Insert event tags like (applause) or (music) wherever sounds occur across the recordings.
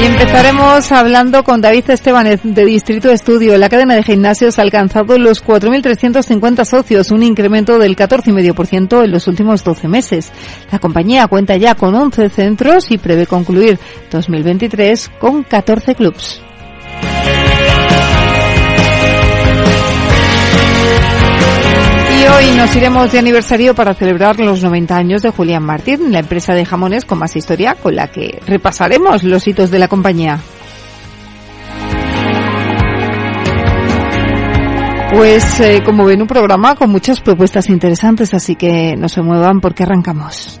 Y empezaremos hablando con David Esteban de Distrito Estudio. La cadena de gimnasios ha alcanzado los 4.350 socios, un incremento del 14,5% en los últimos 12 meses. La compañía cuenta ya con 11 centros y prevé concluir 2023 con 14 clubs. Hoy nos iremos de aniversario para celebrar los 90 años de Julián Martín, la empresa de jamones con más historia con la que repasaremos los hitos de la compañía. Pues eh, como ven un programa con muchas propuestas interesantes, así que no se muevan porque arrancamos.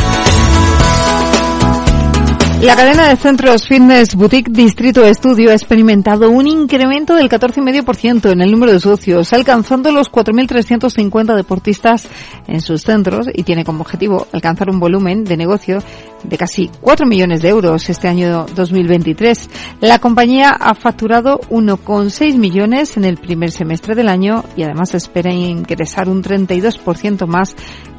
La cadena de centros Fitness Boutique Distrito Estudio ha experimentado un incremento del 14,5% en el número de socios, alcanzando los 4.350 deportistas en sus centros y tiene como objetivo alcanzar un volumen de negocio de casi 4 millones de euros este año 2023. La compañía ha facturado 1,6 millones en el primer semestre del año y además espera ingresar un 32% más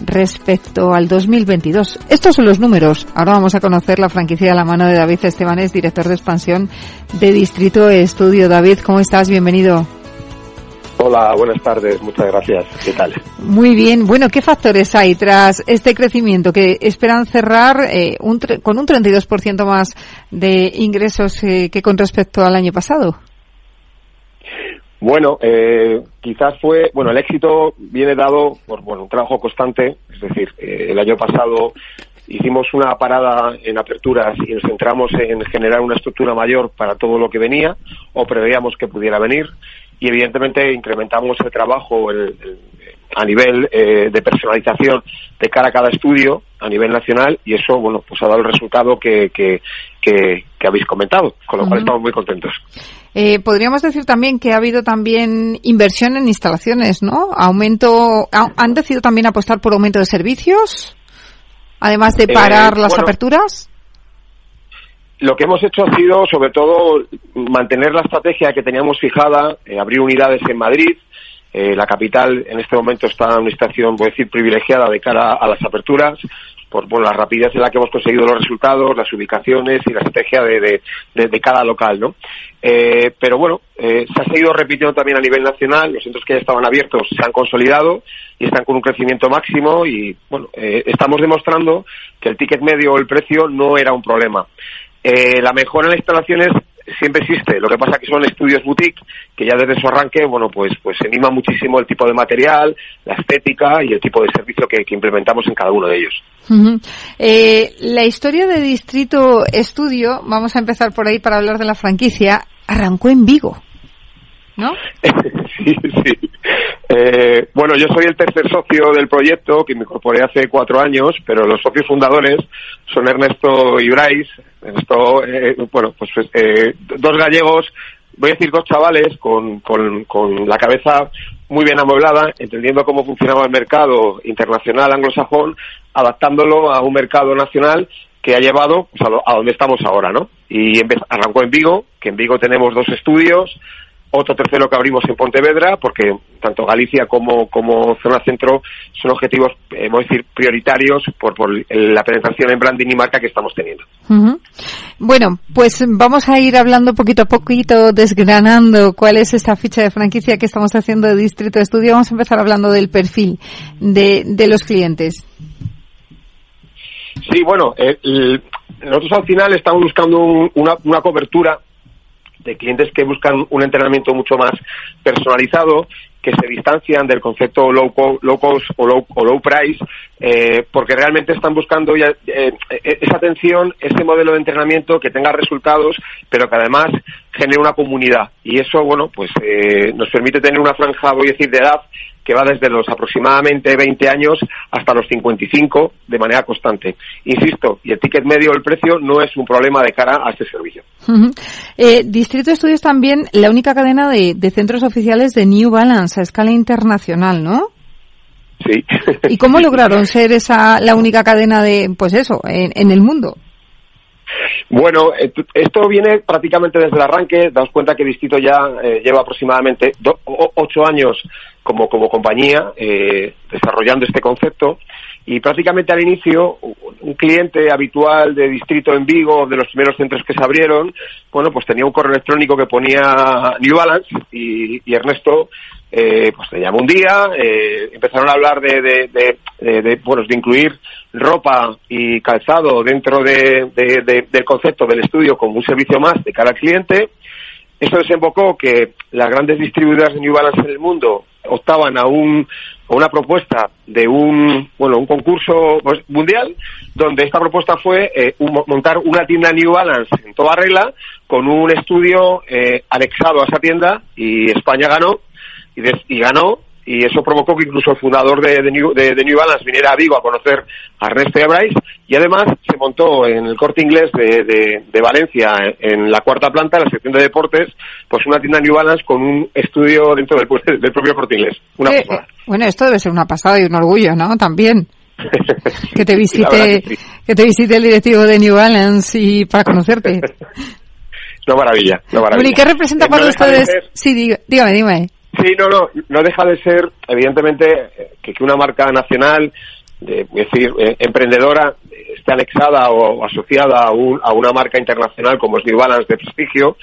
respecto al 2022. Estos son los números. Ahora vamos a conocer la franquicia a la mano de David Estebanes, director de expansión de Distrito Estudio. David, ¿cómo estás? Bienvenido. Hola, buenas tardes, muchas gracias. ¿Qué tal? Muy bien. Bueno, ¿qué factores hay tras este crecimiento que esperan cerrar eh, un con un 32% más de ingresos eh, que con respecto al año pasado? Bueno, eh, quizás fue, bueno, el éxito viene dado por bueno, un trabajo constante, es decir, el año pasado hicimos una parada en aperturas y nos centramos en generar una estructura mayor para todo lo que venía o preveíamos que pudiera venir. Y evidentemente incrementamos el trabajo a nivel eh, de personalización de cara a cada estudio a nivel nacional y eso bueno pues ha dado el resultado que, que, habéis comentado con lo cual estamos muy contentos. Eh, podríamos decir también que ha habido también inversión en instalaciones no aumento han decidido también apostar por aumento de servicios además de parar eh, las aperturas? Lo que hemos hecho ha sido, sobre todo, mantener la estrategia que teníamos fijada, eh, abrir unidades en Madrid. Eh, la capital en este momento está en una situación, voy a decir, privilegiada de cara a las aperturas por, por, la rapidez en la que hemos conseguido los resultados, las ubicaciones y la estrategia de, de, cada local, ¿no? Eh, pero bueno, eh, se ha seguido repitiendo también a nivel nacional, los centros que ya estaban abiertos se han consolidado y están con un crecimiento máximo y bueno, eh, estamos demostrando que el ticket medio o el precio no era un problema. la mejora en las instalaciones siempre existe. Lo que pasa que son estudios boutique que ya desde su arranque, bueno, pues, pues se anima muchísimo el tipo de material, la estética y el tipo de servicio que, implementamos en cada uno de ellos. Eh, la historia de Distrito Estudio, vamos a empezar por ahí para hablar de la franquicia, arrancó en Vigo. ¿No? (laughs) sí, sí. Eh, bueno, yo soy el tercer socio del proyecto, que me incorporé hace cuatro años, pero los socios fundadores son Ernesto y Bryce. Ernesto, eh, bueno, pues eh, dos gallegos, voy a decir dos chavales con, con, con la cabeza muy bien amueblada, entendiendo cómo funcionaba el mercado internacional anglosajón, adaptándolo a un mercado nacional que ha llevado pues, a, a, donde estamos ahora, ¿no? Y arrancó en Vigo, que en Vigo tenemos dos estudios, otro tercero que abrimos en Pontevedra, porque tanto Galicia como, como zona centro son objetivos, eh, a decir, prioritarios por, por la penetración en branding y marca que estamos teniendo. Bueno, pues vamos a ir hablando poquito a poquito, desgranando cuál es esta ficha de franquicia que estamos haciendo de Distrito de Estudio. Vamos a empezar hablando del perfil de, de los clientes. Sí, bueno, el, nosotros al final estamos buscando una, una cobertura de clientes que buscan un entrenamiento mucho más personalizado que se distancian del concepto low, low cost o low, o low price, eh, porque realmente están buscando ya, eh, esa atención, ese modelo de entrenamiento que tenga resultados, pero que además genere una comunidad. Y eso, bueno, pues eh, nos permite tener una franja, voy a decir, de edad que va desde los aproximadamente 20 años hasta los 55 de manera constante. Insisto, y el ticket medio, el precio, no es un problema de cara a este servicio. eh, Distrito Estudios también la única cadena de, de, centros oficiales de New Balance a escala internacional, ¿no? Sí. ¿Y cómo (laughs) lograron ser esa la única cadena de, pues eso, en, en el mundo? Bueno, esto viene prácticamente desde el arranque. Daos cuenta que Distrito ya eh, lleva aproximadamente do, ocho años como, como compañía eh, desarrollando este concepto y prácticamente al inicio un cliente habitual de distrito en Vigo, de los primeros centros que se abrieron, bueno, pues tenía un correo electrónico que ponía New Balance y, Ernesto eh, pues le llamó un día, eh, empezaron a hablar de, de, de, bueno, de incluir ropa y calzado dentro de, del concepto del estudio como un servicio más de cara al cliente. Eso desembocó que las grandes distribuidoras de New Balance en el mundo optaban a un a una propuesta de un bueno un concurso mundial donde esta propuesta fue eh, un, montar una tienda New Balance en toda regla con un estudio eh, anexado a esa tienda y España ganó y, de, y ganó y eso provocó que incluso el fundador de, de, New, de, de, New, Balance viniera a Vigo a conocer a Ernesto y a Bryce y además se montó en el corte inglés de, Valencia en la cuarta planta, en la sección de deportes, pues una tienda New Balance con un estudio dentro del, (laughs) del propio corte inglés. Una eh, bueno, esto debe ser una pasada y un orgullo, ¿no? También. (laughs) que te visite que, sí. que, te visite el directivo de New Balance y para conocerte. (laughs) no maravilla, no maravilla. ¿y qué representa para ustedes? Sí, dígame, dígame. Sí, no, no, no deja de ser, evidentemente, que, una marca nacional, de, es decir, eh, emprendedora, esté anexada o, o asociada a, un, a, una marca internacional como es New Balance de prestigio,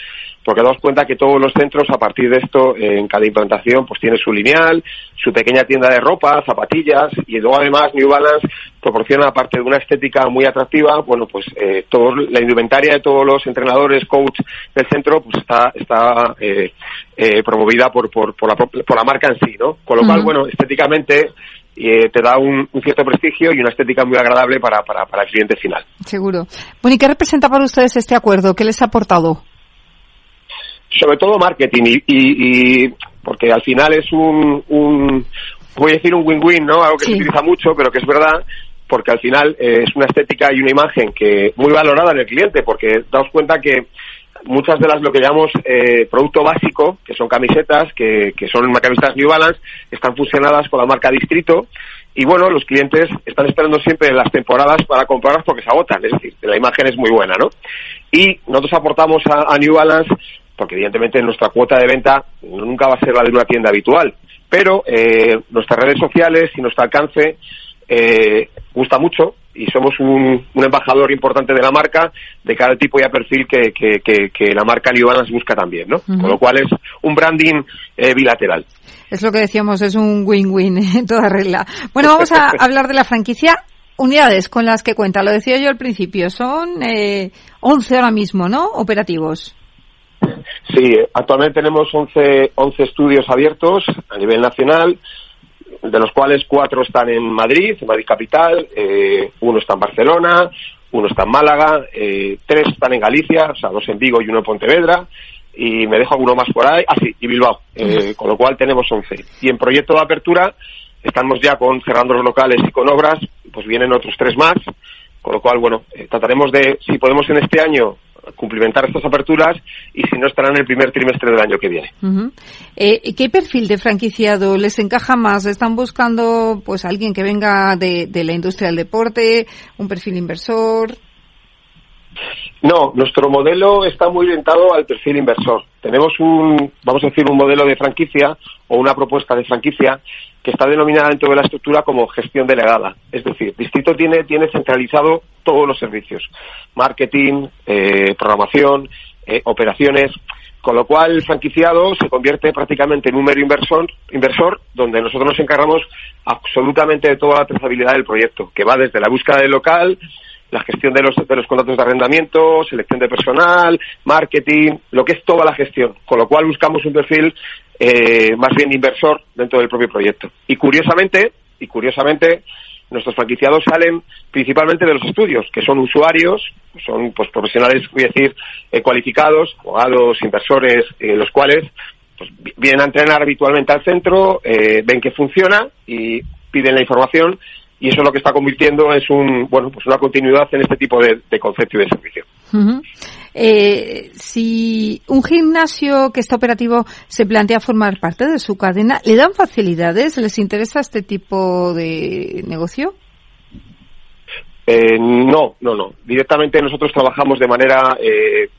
porque damos cuenta que todos los centros, a partir de esto, en cada implantación, pues tiene su lineal, su pequeña tienda de ropa, zapatillas, y luego además New Balance proporciona, aparte de una estética muy atractiva, bueno, pues eh, todo, la indumentaria de todos los entrenadores, coach del centro, pues está, está eh, eh, promovida por, por, por, la, por la marca en sí, ¿no? Con lo uh -huh. cual, bueno, estéticamente eh, te da un, un, cierto prestigio y una estética muy agradable para, para, para el cliente final. Seguro. Bueno, ¿y qué representa para ustedes este acuerdo? ¿Qué les ha aportado? Sobre todo marketing y, y, y porque al final es un, un voy a decir un win-win, ¿no? Algo que sí. se utiliza mucho, pero que es verdad porque al final eh, es una estética y una imagen que muy valorada en el cliente, porque daos cuenta que muchas de las lo que llamamos eh, producto básico, que son camisetas, que, que son camisetas New Balance, están fusionadas con la marca Distrito. Y bueno, los clientes están esperando siempre las temporadas para comprarlas porque se agotan, es decir, la imagen es muy buena, ¿no? Y nosotros aportamos a, a New Balance, porque evidentemente nuestra cuota de venta nunca va a ser la de una tienda habitual, pero eh, nuestras redes sociales y nuestro alcance eh, gusta mucho y somos un, un, embajador importante de la marca de cada tipo y a perfil que, que, que, que la marca Balance busca también, ¿no? Uh -huh. Con lo cual es un branding eh, bilateral. Es lo que decíamos, es un win-win (laughs) en toda regla. Bueno, vamos a (laughs) hablar de la franquicia. Unidades con las que cuenta, lo decía yo al principio, son eh, 11 ahora mismo, ¿no? Operativos. (laughs) Sí, actualmente tenemos 11, 11 estudios abiertos a nivel nacional, de los cuales cuatro están en Madrid, Madrid capital, eh, uno está en Barcelona, uno está en Málaga, eh, tres están en Galicia, o sea, dos en Vigo y uno en Pontevedra, y me dejo alguno más por ahí, ah sí, y Bilbao, eh, con lo cual tenemos 11. Y en proyecto de apertura estamos ya con cerrando los locales y con obras, pues vienen otros tres más, con lo cual, bueno, eh, trataremos de, si podemos en este año cumplimentar estas aperturas y si no estarán en el primer trimestre del año que viene. Eh, ¿Qué perfil de franquiciado les encaja más? ¿Están buscando pues alguien que venga de, de la industria del deporte, un perfil inversor? No, nuestro modelo está muy orientado al perfil inversor. Tenemos un, vamos a decir, un modelo de franquicia o una propuesta de franquicia que está denominada dentro de la estructura como gestión delegada. Es decir, Distrito tiene, tiene centralizado todos los servicios, marketing, eh, programación, eh, operaciones, con lo cual el franquiciado se convierte prácticamente en un mero inversor, inversor donde nosotros nos encargamos absolutamente de toda la trazabilidad del proyecto, que va desde la búsqueda del local, la gestión de los, de los contratos de arrendamiento, selección de personal, marketing, lo que es toda la gestión. Con lo cual buscamos un perfil eh, más bien inversor dentro del propio proyecto. Y curiosamente, y curiosamente, nuestros franquiciados salen principalmente de los estudios, que son usuarios, son pues profesionales, voy a decir, eh, cualificados, abogados, inversores, eh, los cuales pues, vienen a entrenar habitualmente al centro, eh, ven que funciona y piden la información y eso es lo que está convirtiendo es un bueno pues una continuidad en este tipo de, concepto y de servicio. eh, si un gimnasio que está operativo se plantea formar parte de su cadena, ¿le dan facilidades? ¿Les interesa este tipo de negocio? Eh, no, no, no. Directamente nosotros trabajamos de manera eh,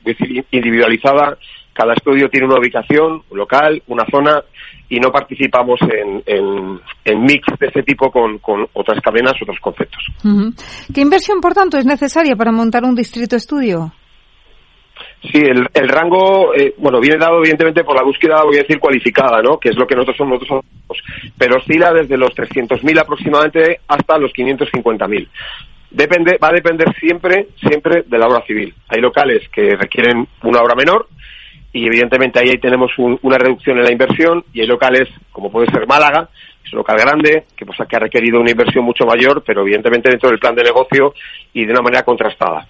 individualizada cada estudio tiene una ubicación local, una zona, y no participamos en, en, mix de ese tipo con, otras cadenas, otros conceptos. ¿Qué inversión, por tanto, es necesaria para montar un distrito estudio? Sí, el, el rango, eh, bueno, viene dado evidentemente por la búsqueda, voy a decir, cualificada, ¿no? Que es lo que nosotros somos, nosotros pero oscila desde los 300.000 aproximadamente hasta los 550.000. Depende, va a depender siempre, siempre de la obra civil. Hay locales que requieren una obra menor, y evidentemente ahí tenemos una reducción en la inversión y hay locales como puede ser Málaga, es un local grande que pues que ha requerido una inversión mucho mayor, pero evidentemente dentro del plan de negocio y de una manera contrastada.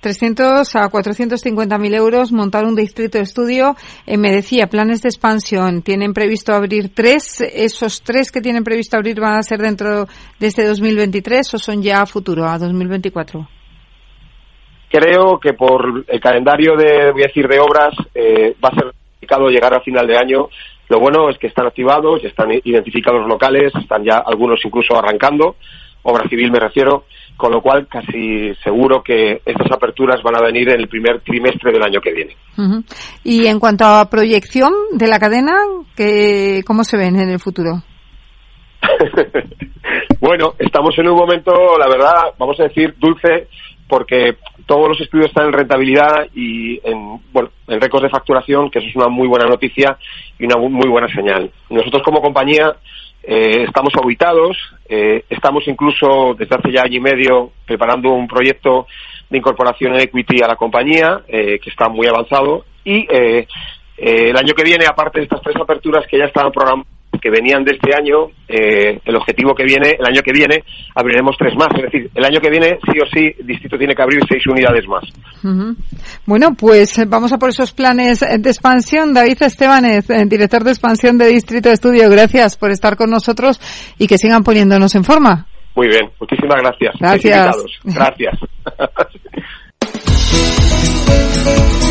300 a 450 mil euros montar un distrito de estudio. Eh, me decía, planes de expansión. ¿Tienen previsto abrir tres? ¿Esos tres que tienen previsto abrir van a ser dentro de este 2023 o son ya a futuro, a 2024? Creo que por el calendario de, voy a decir, de obras, eh, va a ser complicado llegar a final de año. Lo bueno es que están activados, ya están identificados locales, están ya algunos incluso arrancando, obra civil me refiero, con lo cual casi seguro que estas aperturas van a venir en el primer trimestre del año que viene. Y en cuanto a proyección de la cadena, ¿qué, ¿cómo se ven en el futuro? (laughs) bueno, estamos en un momento, la verdad, vamos a decir, dulce, porque todos los estudios están en rentabilidad y en, bueno, en récords de facturación, que eso es una muy buena noticia y una muy buena señal. Nosotros como compañía eh, estamos auditados, eh, estamos incluso desde hace ya año y medio preparando un proyecto de incorporación en equity a la compañía, eh, que está muy avanzado, y el año que viene, aparte de estas tres aperturas que ya estaban programadas, que venían de este año, eh, el objetivo que viene, el año que viene, abriremos tres más. Es decir, el año que viene, sí o sí, el distrito tiene que abrir seis unidades más. Bueno, pues vamos a por esos planes de expansión. David Estebanez, eh, director de expansión de Distrito de Estudio, gracias por estar con nosotros y que sigan poniéndonos en forma. Muy bien, muchísimas gracias. Gracias. Gracias.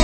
(laughs)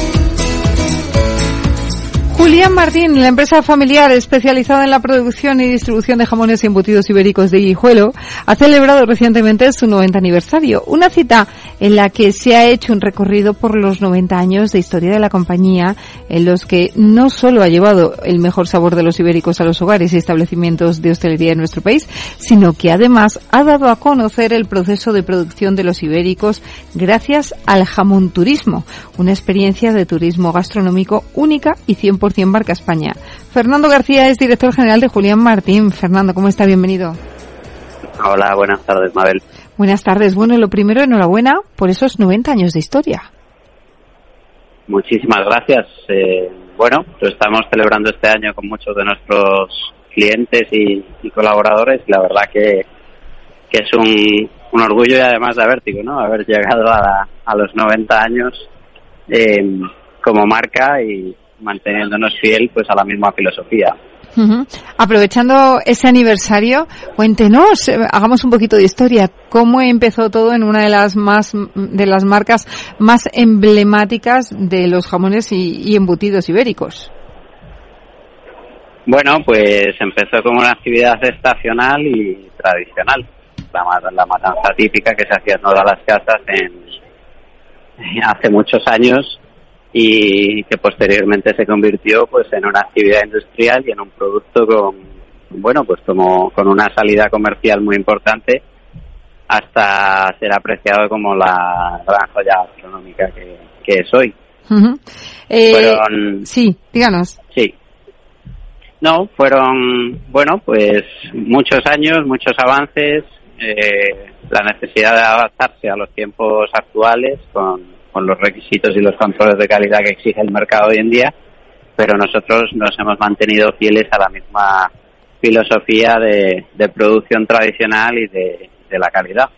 Julián Martín, la empresa familiar especializada en la producción y distribución de jamones y embutidos ibéricos de Guijuelo, ha celebrado recientemente su 90 aniversario, una cita en la que se ha hecho un recorrido por los 90 años de historia de la compañía, en los que no solo ha llevado el mejor sabor de los ibéricos a los hogares y establecimientos de hostelería en nuestro país, sino que además ha dado a conocer el proceso de producción de los ibéricos gracias al jamón turismo, una experiencia de turismo gastronómico única y 100% Barca España. Fernando García es director general de Julián Martín. Fernando, ¿cómo está? Bienvenido. Hola, buenas tardes, Mabel. Buenas tardes. Bueno, lo primero, enhorabuena por esos 90 años de historia. Muchísimas gracias. Eh, bueno, lo estamos celebrando este año con muchos de nuestros clientes y, colaboradores. La verdad que, es un, orgullo y además de vértigo, ¿no? Haber llegado a, los 90 años eh, como marca y, manteniéndonos fiel pues a la misma filosofía. Aprovechando ese aniversario, cuéntenos, eh, hagamos un poquito de historia. ¿Cómo empezó todo en una de las más de las marcas más emblemáticas de los jamones y, embutidos ibéricos? Bueno, pues empezó como una actividad estacional y tradicional. La, la matanza típica que se hacía en todas las casas en, (laughs) hace muchos años y que posteriormente se convirtió pues en una actividad industrial y en un producto con bueno pues como con una salida comercial muy importante hasta ser apreciado como la gran joya astronómica que, es hoy. Eh, sí, díganos. Sí, No, fueron, bueno, pues muchos años, muchos avances, eh, la necesidad de adaptarse a los tiempos actuales con, con los requisitos y los controles de calidad que exige el mercado hoy en día, pero nosotros nos hemos mantenido fieles a la misma filosofía de, producción tradicional y de, la calidad.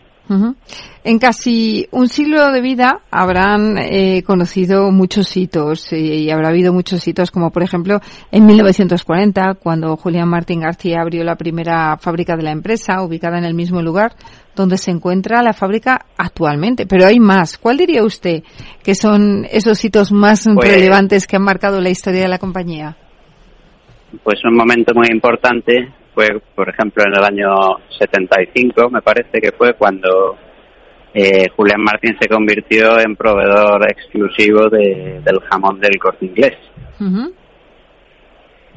En casi un siglo de vida habrán eh, conocido muchos hitos eh, y habrá habido muchos hitos, como por ejemplo en 1940, cuando Julián Martín García abrió la primera fábrica de la empresa, ubicada en el mismo lugar donde se encuentra la fábrica actualmente. Pero hay más. ¿Cuál diría usted que son esos hitos más pues relevantes que han marcado la historia de la compañía? Pues un momento muy importante fue, por ejemplo, en el año 75, me parece que fue cuando eh, Julián Martín se convirtió en proveedor exclusivo de, del jamón del corte inglés.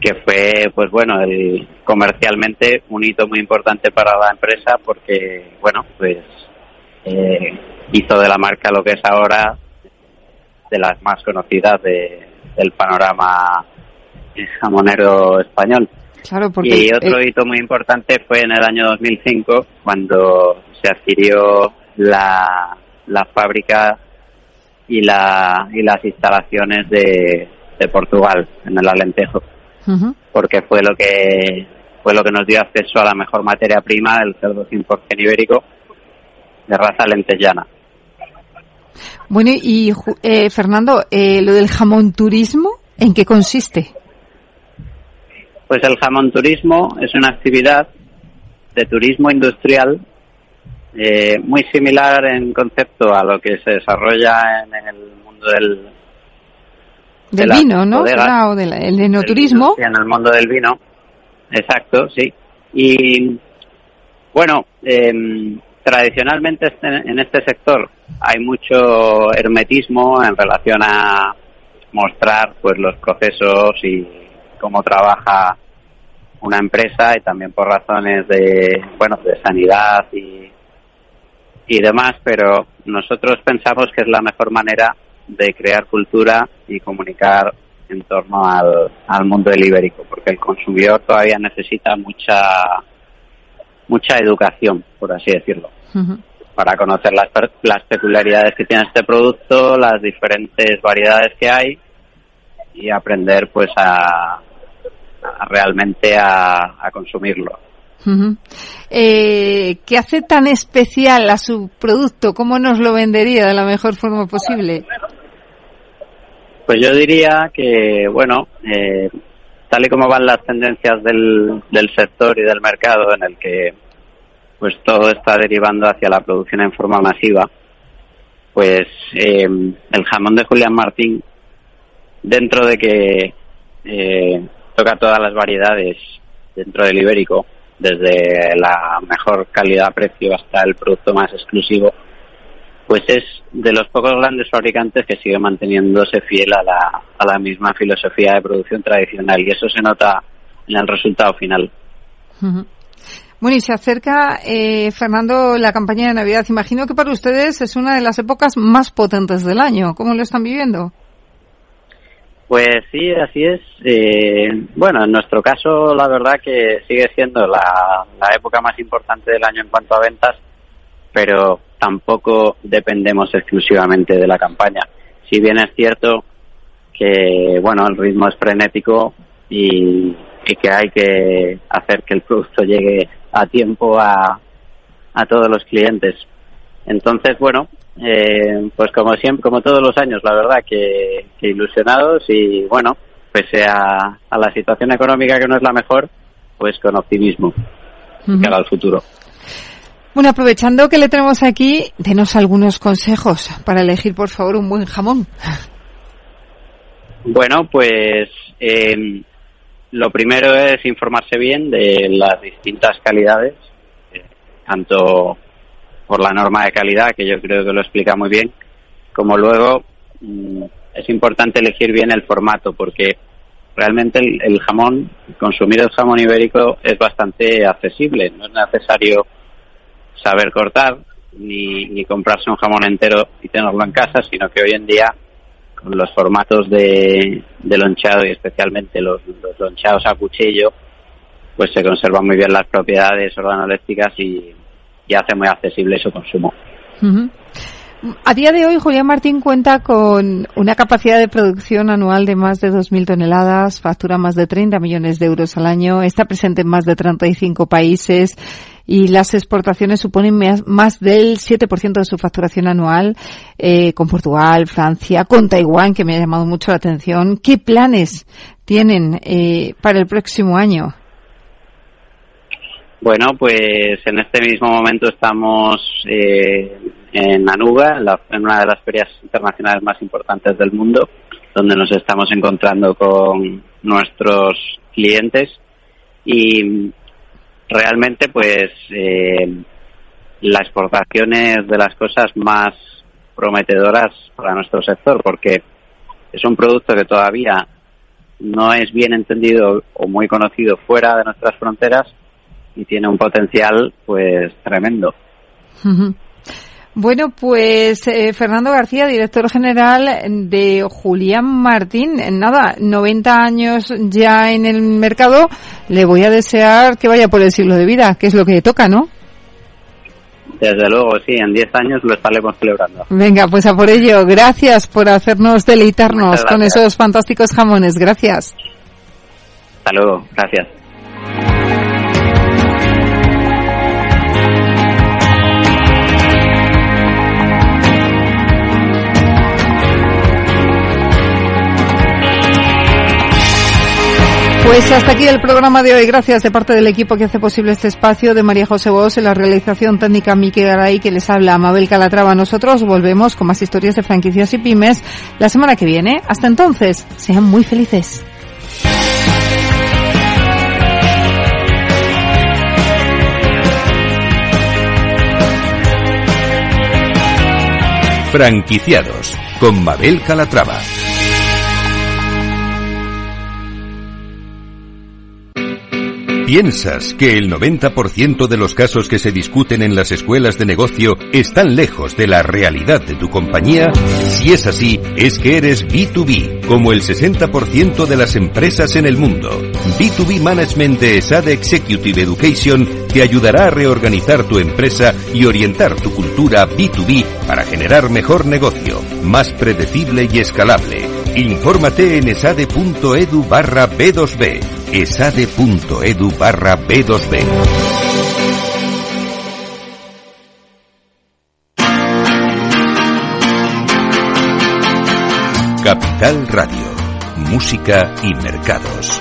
Que fue, pues bueno, el, comercialmente un hito muy importante para la empresa porque, bueno, pues eh, hizo de la marca lo que es ahora de las más conocidas de, del panorama jamonero español. Y otro hito muy importante fue en el año 2005, cuando se adquirió la, la fábrica y, la, y las instalaciones de, de Portugal, en el Alentejo, porque fue lo que fue lo que nos dio acceso a la mejor materia prima del cerdo 100% ibérico de raza lentellana. Bueno, y eh, Fernando, eh, lo del jamón turismo, ¿en qué consiste? Pues el jamón turismo es una actividad de turismo industrial eh, muy similar en concepto a lo que se desarrolla en, el mundo del del vino, ¿no? o del el enoturismo. en el mundo del vino, exacto, sí. Y bueno, em, tradicionalmente este, en este sector hay mucho hermetismo en relación a mostrar pues los procesos y cómo trabaja una empresa y también por razones de bueno de sanidad y y demás pero nosotros pensamos que es la mejor manera de crear cultura y comunicar en torno al, al mundo del ibérico porque el consumidor todavía necesita mucha mucha educación por así decirlo para conocer las, las peculiaridades que tiene este producto las diferentes variedades que hay y aprender pues a, realmente a, consumirlo. eh, ¿Qué hace tan especial a su producto? ¿Cómo nos lo vendería de la mejor forma posible? Pues yo diría que, bueno, eh, tal y como van las tendencias del, del sector y del mercado en el que pues todo está derivando hacia la producción en forma masiva, pues eh, el jamón de Julián Martín, dentro de que eh, toca todas las variedades dentro del ibérico, desde la mejor calidad-precio hasta el producto más exclusivo, pues es de los pocos grandes fabricantes que sigue manteniéndose fiel a la, a la misma filosofía de producción tradicional y eso se nota en el resultado final. Bueno, y se acerca, eh, Fernando, la campaña de Navidad. Imagino que para ustedes es una de las épocas más potentes del año. ¿Cómo lo están viviendo? Pues sí, así es. Eh, bueno, en nuestro caso, la verdad que sigue siendo la, época más importante del año en cuanto a ventas, pero tampoco dependemos exclusivamente de la campaña. Si bien es cierto que, bueno, el ritmo es frenético y, que hay que hacer que el producto llegue a tiempo a, a todos los clientes. Entonces, bueno, eh, pues como siempre, como todos los años, la verdad que, ilusionados y bueno, pese a, a, la situación económica que no es la mejor, pues con optimismo uh al futuro. Bueno, aprovechando que le tenemos aquí, denos algunos consejos para elegir, por favor, un buen jamón. Bueno, pues eh, lo primero es informarse bien de las distintas calidades, eh, tanto por la norma de calidad, que yo creo que lo explica muy bien, como luego mm, es importante elegir bien el formato, porque realmente el, jamón, consumir el jamón ibérico es bastante accesible, no es necesario saber cortar ni, ni comprarse un jamón entero y tenerlo en casa, sino que hoy en día los formatos de, de lonchado y especialmente los, lonchados a cuchillo, pues se conservan muy bien las propiedades organolépticas y, y hace muy accesible su consumo. A día de hoy, Julián Martín cuenta con una capacidad de producción anual de más de 2.000 toneladas, factura más de 30 millones de euros al año, está presente en más de 35 países y las exportaciones suponen más del 7% de su facturación anual eh, con Portugal, Francia, con Taiwán, que me ha llamado mucho la atención. ¿Qué planes tienen eh, para el próximo año? Bueno, pues en este mismo momento estamos eh, en Anuga, en, una de las ferias internacionales más importantes del mundo, donde nos estamos encontrando con nuestros clientes y realmente pues eh, la exportación es de las cosas más prometedoras para nuestro sector porque es un producto que todavía no es bien entendido o muy conocido fuera de nuestras fronteras y tiene un potencial pues tremendo. Bueno, pues eh, Fernando García, director general de Julián Martín. Nada, 90 años ya en el mercado. Le voy a desear que vaya por el siglo de vida, que es lo que toca, ¿no? Desde luego, sí, en 10 años lo estaremos celebrando. Venga, pues a por ello. Gracias por hacernos deleitarnos con esos fantásticos jamones. Gracias. Hasta luego, gracias. Pues hasta aquí el programa de hoy. Gracias de parte del equipo que hace posible este espacio de María José Bos en la realización técnica Miki Garay que les habla Mabel Calatrava. Nosotros volvemos con más historias de franquicias y pymes la semana que viene. Hasta entonces, sean muy felices. Franquiciados con Mabel Calatrava. ¿Piensas que el 90% de los casos que se discuten en las escuelas de negocio están lejos de la realidad de tu compañía? Si es así, es que eres B2B, como el 60% de las empresas en el mundo. B2B Management de ESAD Executive Education te ayudará a reorganizar tu empresa y orientar tu cultura B2B para generar mejor negocio, más predecible y escalable. Infórmate en esade.edu barra B2B esade.edu barra B2B. Capital Radio, Música y Mercados.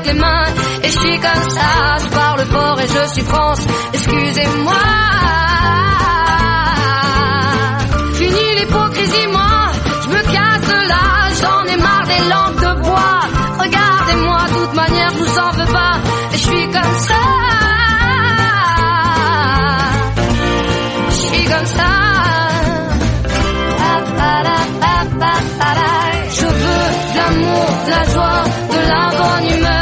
Les mains et je suis comme ça. Je parle fort et je suis France, excusez-moi. Fini l'hypocrisie, moi, je me casse de là. J'en ai marre des langues de bois. Regardez-moi, de toute manière, je vous en veux pas. Et je suis comme ça. Je suis comme ça. Je veux de l'amour, de la joie, de la bonne humeur.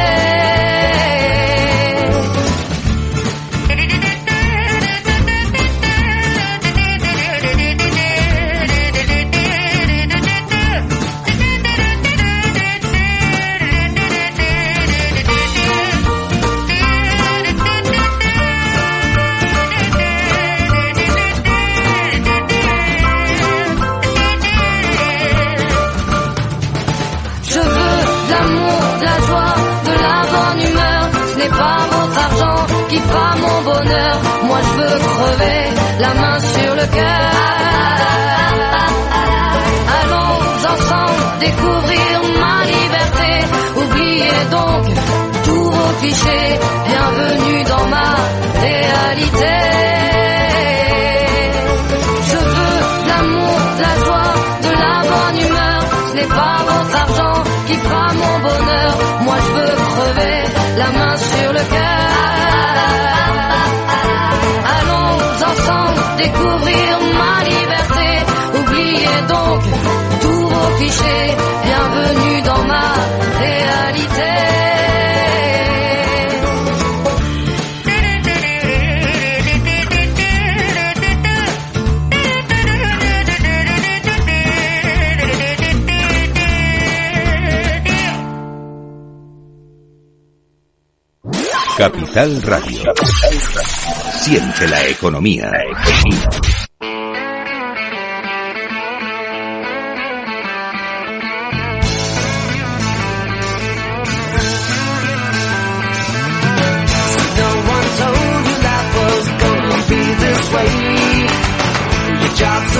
Découvrir ma liberté. Oubliez donc tous vos clichés. Bienvenue dans ma réalité. Je veux l'amour, la joie, de la bonne humeur. Ce n'est pas votre argent qui fera mon bonheur. Moi je veux crever la main sur le cœur. découvrir clichés. Bienvenue dans ma réalité. Capital Radio. Siente la economía. La economía. jobs